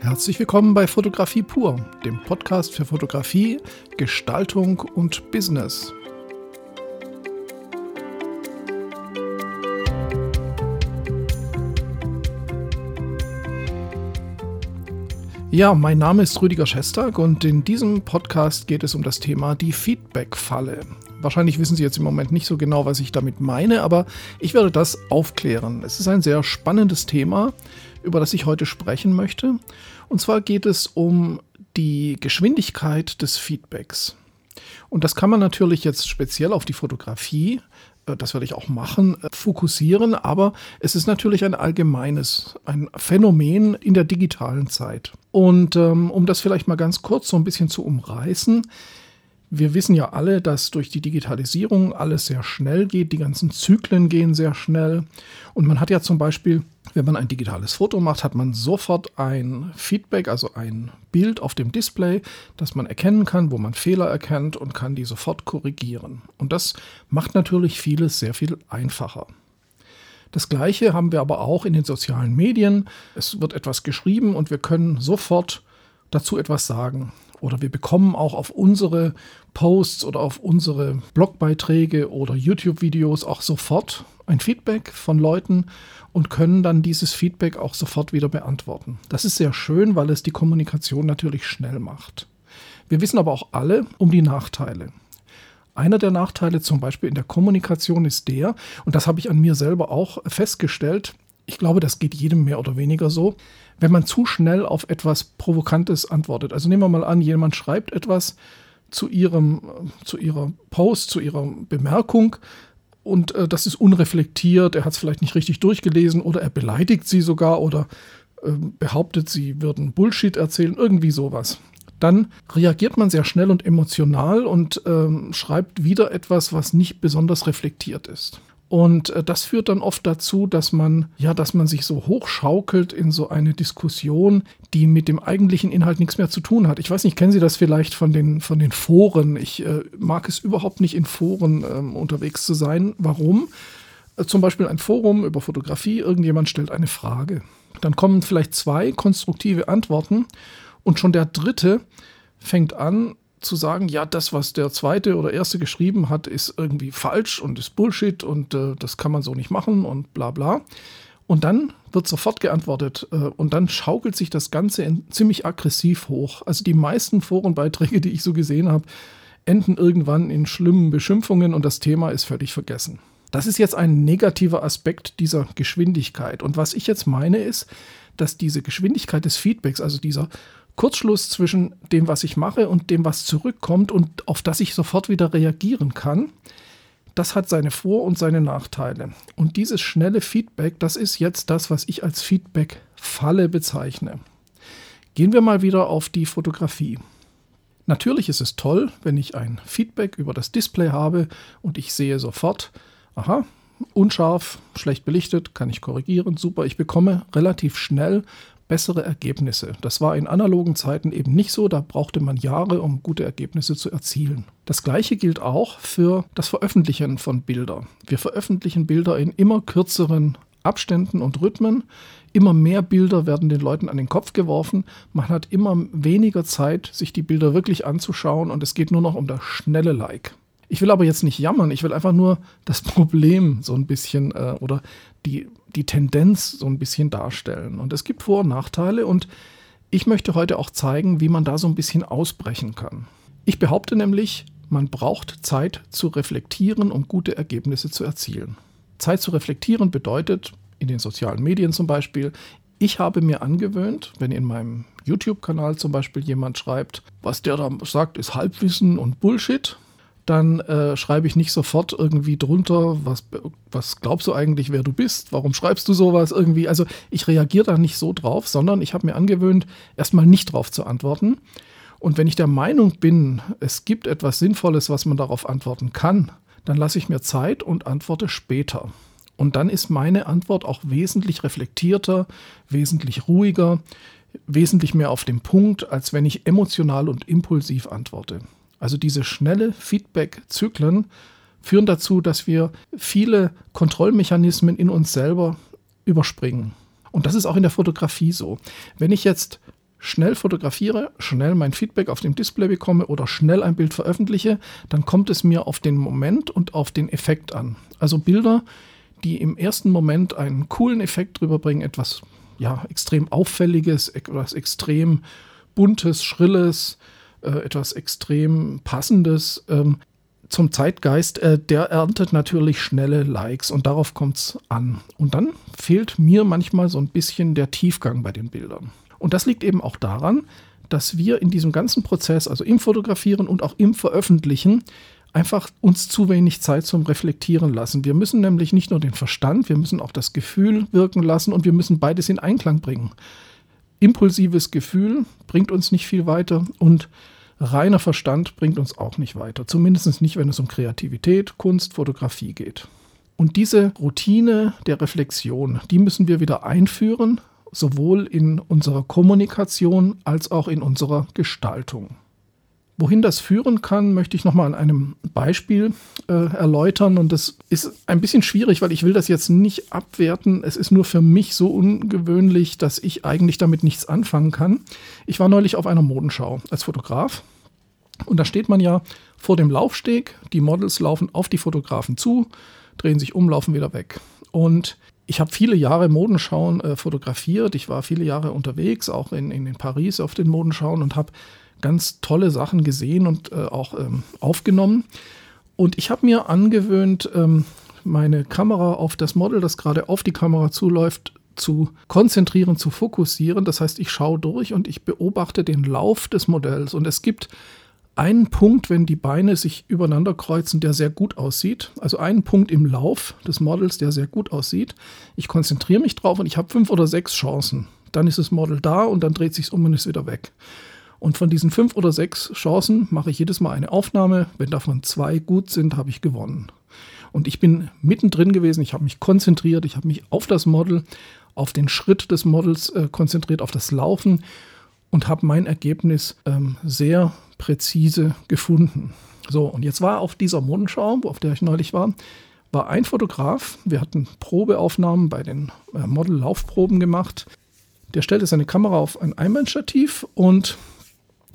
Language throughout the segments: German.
Herzlich willkommen bei Fotografie pur, dem Podcast für Fotografie, Gestaltung und Business. Ja, mein Name ist Rüdiger Schestag und in diesem Podcast geht es um das Thema die Feedback-Falle. Wahrscheinlich wissen Sie jetzt im Moment nicht so genau, was ich damit meine, aber ich werde das aufklären. Es ist ein sehr spannendes Thema, über das ich heute sprechen möchte. Und zwar geht es um die Geschwindigkeit des Feedbacks. Und das kann man natürlich jetzt speziell auf die Fotografie äh, das werde ich auch machen, äh, fokussieren, aber es ist natürlich ein allgemeines, ein Phänomen in der digitalen Zeit. Und ähm, um das vielleicht mal ganz kurz so ein bisschen zu umreißen, wir wissen ja alle, dass durch die Digitalisierung alles sehr schnell geht, die ganzen Zyklen gehen sehr schnell. Und man hat ja zum Beispiel, wenn man ein digitales Foto macht, hat man sofort ein Feedback, also ein Bild auf dem Display, das man erkennen kann, wo man Fehler erkennt und kann die sofort korrigieren. Und das macht natürlich vieles sehr viel einfacher. Das gleiche haben wir aber auch in den sozialen Medien. Es wird etwas geschrieben und wir können sofort dazu etwas sagen. Oder wir bekommen auch auf unsere Posts oder auf unsere Blogbeiträge oder YouTube-Videos auch sofort ein Feedback von Leuten und können dann dieses Feedback auch sofort wieder beantworten. Das ist sehr schön, weil es die Kommunikation natürlich schnell macht. Wir wissen aber auch alle um die Nachteile. Einer der Nachteile zum Beispiel in der Kommunikation ist der, und das habe ich an mir selber auch festgestellt, ich glaube, das geht jedem mehr oder weniger so, wenn man zu schnell auf etwas Provokantes antwortet. Also nehmen wir mal an, jemand schreibt etwas zu ihrem, zu ihrer Post, zu ihrer Bemerkung und äh, das ist unreflektiert, er hat es vielleicht nicht richtig durchgelesen oder er beleidigt sie sogar oder äh, behauptet, sie würden Bullshit erzählen, irgendwie sowas. Dann reagiert man sehr schnell und emotional und äh, schreibt wieder etwas, was nicht besonders reflektiert ist. Und äh, das führt dann oft dazu, dass man, ja, dass man sich so hochschaukelt in so eine Diskussion, die mit dem eigentlichen Inhalt nichts mehr zu tun hat. Ich weiß nicht, kennen Sie das vielleicht von den, von den Foren? Ich äh, mag es überhaupt nicht, in Foren ähm, unterwegs zu sein. Warum? Äh, zum Beispiel ein Forum über Fotografie, irgendjemand stellt eine Frage. Dann kommen vielleicht zwei konstruktive Antworten und schon der dritte fängt an, zu sagen, ja, das, was der zweite oder erste geschrieben hat, ist irgendwie falsch und ist Bullshit und äh, das kann man so nicht machen und bla bla. Und dann wird sofort geantwortet äh, und dann schaukelt sich das Ganze in, ziemlich aggressiv hoch. Also die meisten Forenbeiträge, die ich so gesehen habe, enden irgendwann in schlimmen Beschimpfungen und das Thema ist völlig vergessen. Das ist jetzt ein negativer Aspekt dieser Geschwindigkeit. Und was ich jetzt meine ist, dass diese Geschwindigkeit des Feedbacks, also dieser Kurzschluss zwischen dem, was ich mache und dem, was zurückkommt und auf das ich sofort wieder reagieren kann, das hat seine Vor- und seine Nachteile. Und dieses schnelle Feedback, das ist jetzt das, was ich als Feedback-Falle bezeichne. Gehen wir mal wieder auf die Fotografie. Natürlich ist es toll, wenn ich ein Feedback über das Display habe und ich sehe sofort, aha, unscharf, schlecht belichtet, kann ich korrigieren, super, ich bekomme relativ schnell bessere Ergebnisse. Das war in analogen Zeiten eben nicht so, da brauchte man Jahre, um gute Ergebnisse zu erzielen. Das gleiche gilt auch für das Veröffentlichen von Bildern. Wir veröffentlichen Bilder in immer kürzeren Abständen und Rhythmen. Immer mehr Bilder werden den Leuten an den Kopf geworfen. Man hat immer weniger Zeit, sich die Bilder wirklich anzuschauen und es geht nur noch um das schnelle Like. Ich will aber jetzt nicht jammern, ich will einfach nur das Problem so ein bisschen äh, oder die, die Tendenz so ein bisschen darstellen. Und es gibt Vor- und Nachteile und ich möchte heute auch zeigen, wie man da so ein bisschen ausbrechen kann. Ich behaupte nämlich, man braucht Zeit zu reflektieren, um gute Ergebnisse zu erzielen. Zeit zu reflektieren bedeutet, in den sozialen Medien zum Beispiel, ich habe mir angewöhnt, wenn in meinem YouTube-Kanal zum Beispiel jemand schreibt, was der da sagt, ist Halbwissen und Bullshit, dann äh, schreibe ich nicht sofort irgendwie drunter, was, was glaubst du eigentlich, wer du bist, warum schreibst du sowas irgendwie. Also ich reagiere da nicht so drauf, sondern ich habe mir angewöhnt, erstmal nicht drauf zu antworten. Und wenn ich der Meinung bin, es gibt etwas Sinnvolles, was man darauf antworten kann, dann lasse ich mir Zeit und antworte später. Und dann ist meine Antwort auch wesentlich reflektierter, wesentlich ruhiger, wesentlich mehr auf dem Punkt, als wenn ich emotional und impulsiv antworte. Also diese schnelle Feedback-Zyklen führen dazu, dass wir viele Kontrollmechanismen in uns selber überspringen. Und das ist auch in der Fotografie so. Wenn ich jetzt schnell fotografiere, schnell mein Feedback auf dem Display bekomme oder schnell ein Bild veröffentliche, dann kommt es mir auf den Moment und auf den Effekt an. Also Bilder, die im ersten Moment einen coolen Effekt drüber bringen, etwas ja, extrem auffälliges, etwas extrem buntes, schrilles, äh, etwas extrem passendes ähm, zum Zeitgeist, äh, der erntet natürlich schnelle Likes und darauf kommt es an. Und dann fehlt mir manchmal so ein bisschen der Tiefgang bei den Bildern. Und das liegt eben auch daran, dass wir in diesem ganzen Prozess, also im Fotografieren und auch im Veröffentlichen, einfach uns zu wenig Zeit zum Reflektieren lassen. Wir müssen nämlich nicht nur den Verstand, wir müssen auch das Gefühl wirken lassen und wir müssen beides in Einklang bringen. Impulsives Gefühl bringt uns nicht viel weiter und reiner Verstand bringt uns auch nicht weiter. Zumindest nicht, wenn es um Kreativität, Kunst, Fotografie geht. Und diese Routine der Reflexion, die müssen wir wieder einführen, sowohl in unserer Kommunikation als auch in unserer Gestaltung. Wohin das führen kann, möchte ich nochmal an einem Beispiel äh, erläutern. Und das ist ein bisschen schwierig, weil ich will das jetzt nicht abwerten. Es ist nur für mich so ungewöhnlich, dass ich eigentlich damit nichts anfangen kann. Ich war neulich auf einer Modenschau als Fotograf. Und da steht man ja vor dem Laufsteg. Die Models laufen auf die Fotografen zu, drehen sich um, laufen wieder weg. Und ich habe viele Jahre Modenschauen äh, fotografiert. Ich war viele Jahre unterwegs, auch in, in, in Paris auf den Modenschauen und habe ganz tolle Sachen gesehen und äh, auch ähm, aufgenommen. Und ich habe mir angewöhnt, ähm, meine Kamera auf das Model, das gerade auf die Kamera zuläuft, zu konzentrieren, zu fokussieren. Das heißt, ich schaue durch und ich beobachte den Lauf des Modells. Und es gibt einen Punkt, wenn die Beine sich übereinander kreuzen, der sehr gut aussieht. Also einen Punkt im Lauf des Models, der sehr gut aussieht. Ich konzentriere mich drauf und ich habe fünf oder sechs Chancen. Dann ist das Model da und dann dreht sich um und ist wieder weg. Und von diesen fünf oder sechs Chancen mache ich jedes Mal eine Aufnahme. Wenn davon zwei gut sind, habe ich gewonnen. Und ich bin mittendrin gewesen, ich habe mich konzentriert, ich habe mich auf das Model, auf den Schritt des Models äh, konzentriert, auf das Laufen und habe mein Ergebnis ähm, sehr präzise gefunden. So, und jetzt war auf dieser Modenschau, auf der ich neulich war, war ein Fotograf. Wir hatten Probeaufnahmen bei den äh, Model-Laufproben gemacht. Der stellte seine Kamera auf ein Einbandstativ und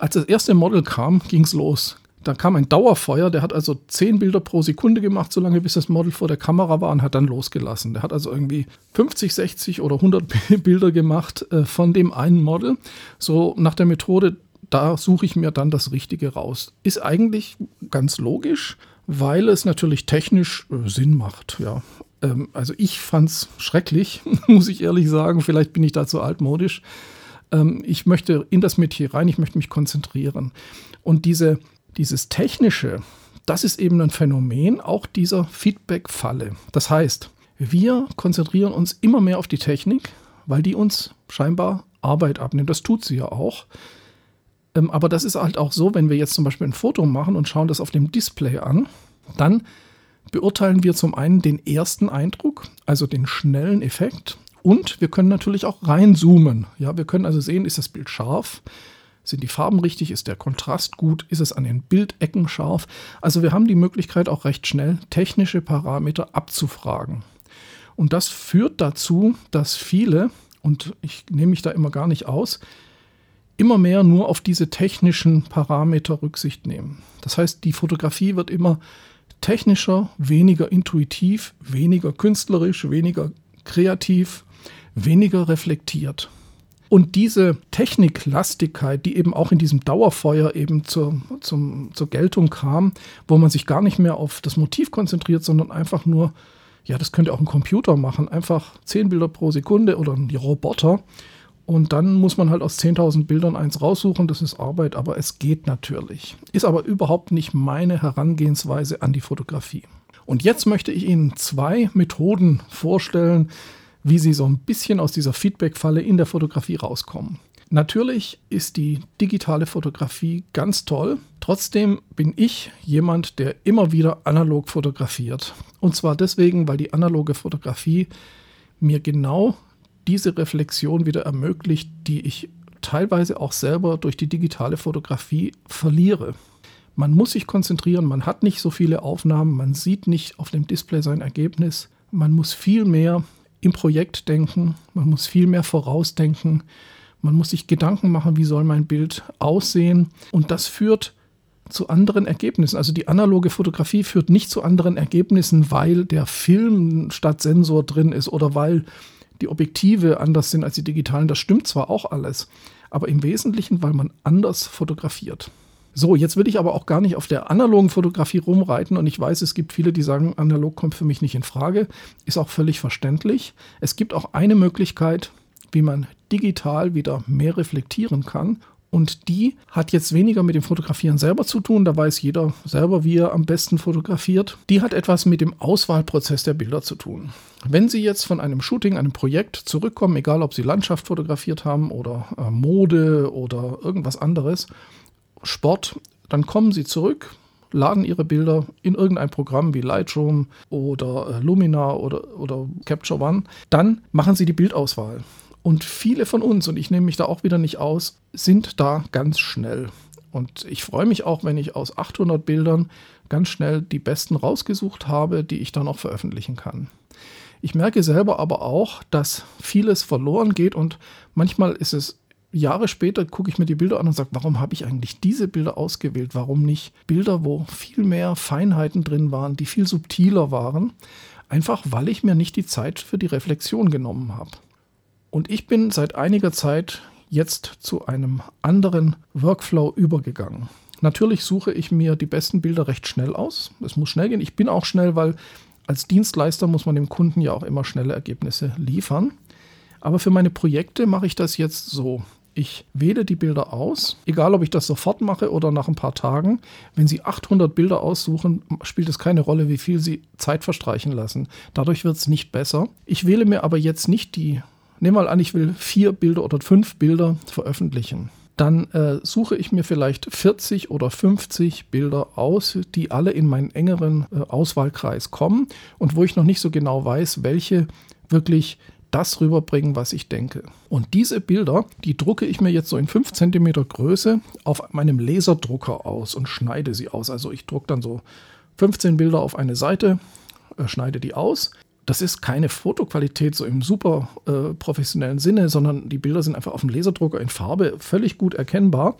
als das erste Model kam, ging es los. Da kam ein Dauerfeuer, der hat also 10 Bilder pro Sekunde gemacht, solange bis das Model vor der Kamera war und hat dann losgelassen. Der hat also irgendwie 50, 60 oder 100 Bilder gemacht äh, von dem einen Model. So nach der Methode, da suche ich mir dann das Richtige raus. Ist eigentlich ganz logisch, weil es natürlich technisch äh, Sinn macht. Ja. Ähm, also ich fand es schrecklich, muss ich ehrlich sagen. Vielleicht bin ich da zu altmodisch ähm, ich möchte in das Metier rein, ich möchte mich konzentrieren. Und diese, dieses Technische, das ist eben ein Phänomen auch dieser Feedback-Falle. Das heißt, wir konzentrieren uns immer mehr auf die Technik, weil die uns scheinbar Arbeit abnimmt. Das tut sie ja auch. Ähm, aber das ist halt auch so, wenn wir jetzt zum Beispiel ein Foto machen und schauen das auf dem Display an, dann beurteilen wir zum einen den ersten Eindruck, also den schnellen Effekt, und wir können natürlich auch reinzoomen. Ja, wir können also sehen, ist das Bild scharf? Sind die Farben richtig? Ist der Kontrast gut? Ist es an den Bildecken scharf? Also wir haben die Möglichkeit auch recht schnell technische Parameter abzufragen. Und das führt dazu, dass viele, und ich nehme mich da immer gar nicht aus, immer mehr nur auf diese technischen Parameter Rücksicht nehmen. Das heißt, die Fotografie wird immer technischer, weniger intuitiv, weniger künstlerisch, weniger kreativ weniger reflektiert. Und diese Techniklastigkeit, die eben auch in diesem Dauerfeuer eben zur, zum, zur Geltung kam, wo man sich gar nicht mehr auf das Motiv konzentriert, sondern einfach nur, ja, das könnte auch ein Computer machen, einfach 10 Bilder pro Sekunde oder die Roboter. Und dann muss man halt aus 10.000 Bildern eins raussuchen, das ist Arbeit, aber es geht natürlich. Ist aber überhaupt nicht meine Herangehensweise an die Fotografie. Und jetzt möchte ich Ihnen zwei Methoden vorstellen, wie sie so ein bisschen aus dieser Feedback-Falle in der Fotografie rauskommen. Natürlich ist die digitale Fotografie ganz toll. Trotzdem bin ich jemand, der immer wieder analog fotografiert. Und zwar deswegen, weil die analoge Fotografie mir genau diese Reflexion wieder ermöglicht, die ich teilweise auch selber durch die digitale Fotografie verliere. Man muss sich konzentrieren, man hat nicht so viele Aufnahmen, man sieht nicht auf dem Display sein Ergebnis. Man muss viel mehr im Projekt denken, man muss viel mehr vorausdenken, man muss sich Gedanken machen, wie soll mein Bild aussehen. Und das führt zu anderen Ergebnissen. Also die analoge Fotografie führt nicht zu anderen Ergebnissen, weil der Film statt Sensor drin ist oder weil die Objektive anders sind als die digitalen. Das stimmt zwar auch alles, aber im Wesentlichen, weil man anders fotografiert. So, jetzt will ich aber auch gar nicht auf der analogen Fotografie rumreiten und ich weiß, es gibt viele, die sagen, analog kommt für mich nicht in Frage. Ist auch völlig verständlich. Es gibt auch eine Möglichkeit, wie man digital wieder mehr reflektieren kann. Und die hat jetzt weniger mit dem Fotografieren selber zu tun. Da weiß jeder selber, wie er am besten fotografiert. Die hat etwas mit dem Auswahlprozess der Bilder zu tun. Wenn Sie jetzt von einem Shooting, einem Projekt zurückkommen, egal ob Sie Landschaft fotografiert haben oder äh, Mode oder irgendwas anderes, Sport, dann kommen Sie zurück, laden Ihre Bilder in irgendein Programm wie Lightroom oder äh, Lumina oder, oder Capture One. Dann machen Sie die Bildauswahl. Und viele von uns, und ich nehme mich da auch wieder nicht aus, sind da ganz schnell. Und ich freue mich auch, wenn ich aus 800 Bildern ganz schnell die besten rausgesucht habe, die ich dann auch veröffentlichen kann. Ich merke selber aber auch, dass vieles verloren geht und manchmal ist es Jahre später gucke ich mir die Bilder an und sage, warum habe ich eigentlich diese Bilder ausgewählt? Warum nicht Bilder, wo viel mehr Feinheiten drin waren, die viel subtiler waren? Einfach weil ich mir nicht die Zeit für die Reflexion genommen habe. Und ich bin seit einiger Zeit jetzt zu einem anderen Workflow übergegangen. Natürlich suche ich mir die besten Bilder recht schnell aus. Es muss schnell gehen. Ich bin auch schnell, weil als Dienstleister muss man dem Kunden ja auch immer schnelle Ergebnisse liefern. Aber für meine Projekte mache ich das jetzt so. Ich wähle die Bilder aus, egal ob ich das sofort mache oder nach ein paar Tagen. Wenn Sie 800 Bilder aussuchen, spielt es keine Rolle, wie viel Sie Zeit verstreichen lassen. Dadurch wird es nicht besser. Ich wähle mir aber jetzt nicht die Nehmen mal an, ich will vier Bilder oder fünf Bilder veröffentlichen. Dann äh, suche ich mir vielleicht 40 oder 50 Bilder aus, die alle in meinen engeren äh, Auswahlkreis kommen und wo ich noch nicht so genau weiß, welche wirklich das rüberbringen, was ich denke. Und diese Bilder, die drucke ich mir jetzt so in 5 cm Größe auf meinem Laserdrucker aus und schneide sie aus. Also ich drucke dann so 15 Bilder auf eine Seite, äh, schneide die aus, das ist keine Fotoqualität so im super äh, professionellen Sinne, sondern die Bilder sind einfach auf dem Laserdrucker in Farbe völlig gut erkennbar.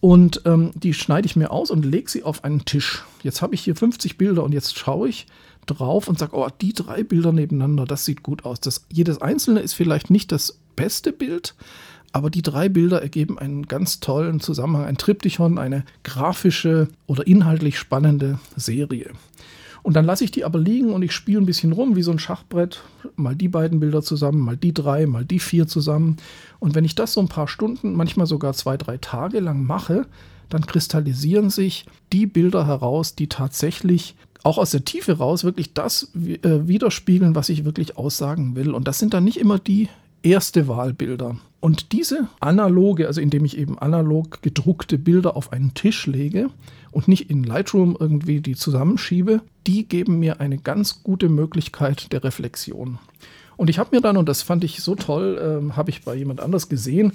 Und ähm, die schneide ich mir aus und lege sie auf einen Tisch. Jetzt habe ich hier 50 Bilder und jetzt schaue ich drauf und sage, oh, die drei Bilder nebeneinander, das sieht gut aus. Das, jedes einzelne ist vielleicht nicht das beste Bild, aber die drei Bilder ergeben einen ganz tollen Zusammenhang, ein Triptychon, eine grafische oder inhaltlich spannende Serie. Und dann lasse ich die aber liegen und ich spiele ein bisschen rum wie so ein Schachbrett. Mal die beiden Bilder zusammen, mal die drei, mal die vier zusammen. Und wenn ich das so ein paar Stunden, manchmal sogar zwei, drei Tage lang mache, dann kristallisieren sich die Bilder heraus, die tatsächlich auch aus der Tiefe raus wirklich das äh, widerspiegeln, was ich wirklich aussagen will. Und das sind dann nicht immer die erste Wahlbilder. Und diese analoge, also indem ich eben analog gedruckte Bilder auf einen Tisch lege und nicht in Lightroom irgendwie die zusammenschiebe, die geben mir eine ganz gute Möglichkeit der Reflexion. Und ich habe mir dann, und das fand ich so toll, äh, habe ich bei jemand anders gesehen,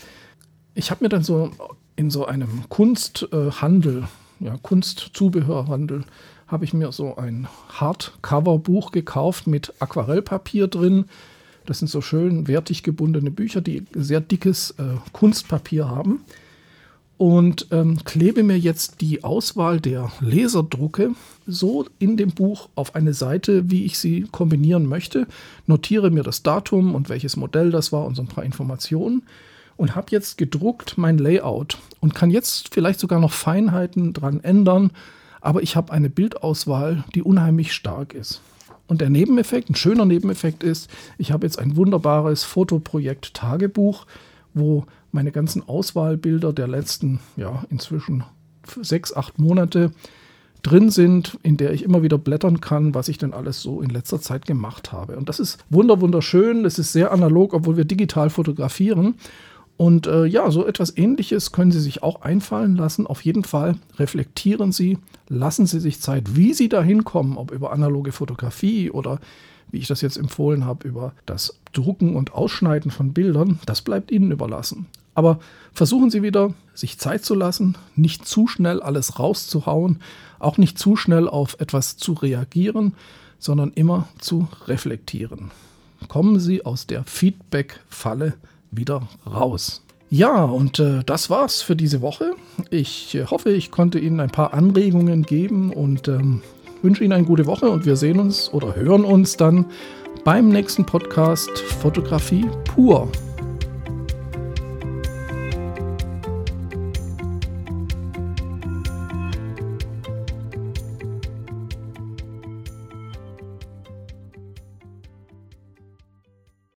ich habe mir dann so in so einem Kunsthandel, äh, ja, Kunstzubehörhandel, habe ich mir so ein Hardcover-Buch gekauft mit Aquarellpapier drin, das sind so schön wertig gebundene Bücher, die sehr dickes äh, Kunstpapier haben. Und ähm, klebe mir jetzt die Auswahl der Laserdrucke so in dem Buch auf eine Seite, wie ich sie kombinieren möchte. Notiere mir das Datum und welches Modell das war und so ein paar Informationen. Und habe jetzt gedruckt mein Layout und kann jetzt vielleicht sogar noch Feinheiten dran ändern. Aber ich habe eine Bildauswahl, die unheimlich stark ist. Und der Nebeneffekt, ein schöner Nebeneffekt ist, ich habe jetzt ein wunderbares Fotoprojekt Tagebuch, wo meine ganzen Auswahlbilder der letzten, ja, inzwischen sechs, acht Monate drin sind, in der ich immer wieder blättern kann, was ich denn alles so in letzter Zeit gemacht habe. Und das ist wunder wunderschön, das ist sehr analog, obwohl wir digital fotografieren. Und äh, ja, so etwas Ähnliches können Sie sich auch einfallen lassen. Auf jeden Fall reflektieren Sie, lassen Sie sich Zeit, wie Sie da hinkommen, ob über analoge Fotografie oder wie ich das jetzt empfohlen habe, über das Drucken und Ausschneiden von Bildern. Das bleibt Ihnen überlassen. Aber versuchen Sie wieder, sich Zeit zu lassen, nicht zu schnell alles rauszuhauen, auch nicht zu schnell auf etwas zu reagieren, sondern immer zu reflektieren. Kommen Sie aus der Feedback-Falle wieder raus. Ja, und äh, das war's für diese Woche. Ich äh, hoffe, ich konnte Ihnen ein paar Anregungen geben und ähm, wünsche Ihnen eine gute Woche und wir sehen uns oder hören uns dann beim nächsten Podcast Fotografie pur.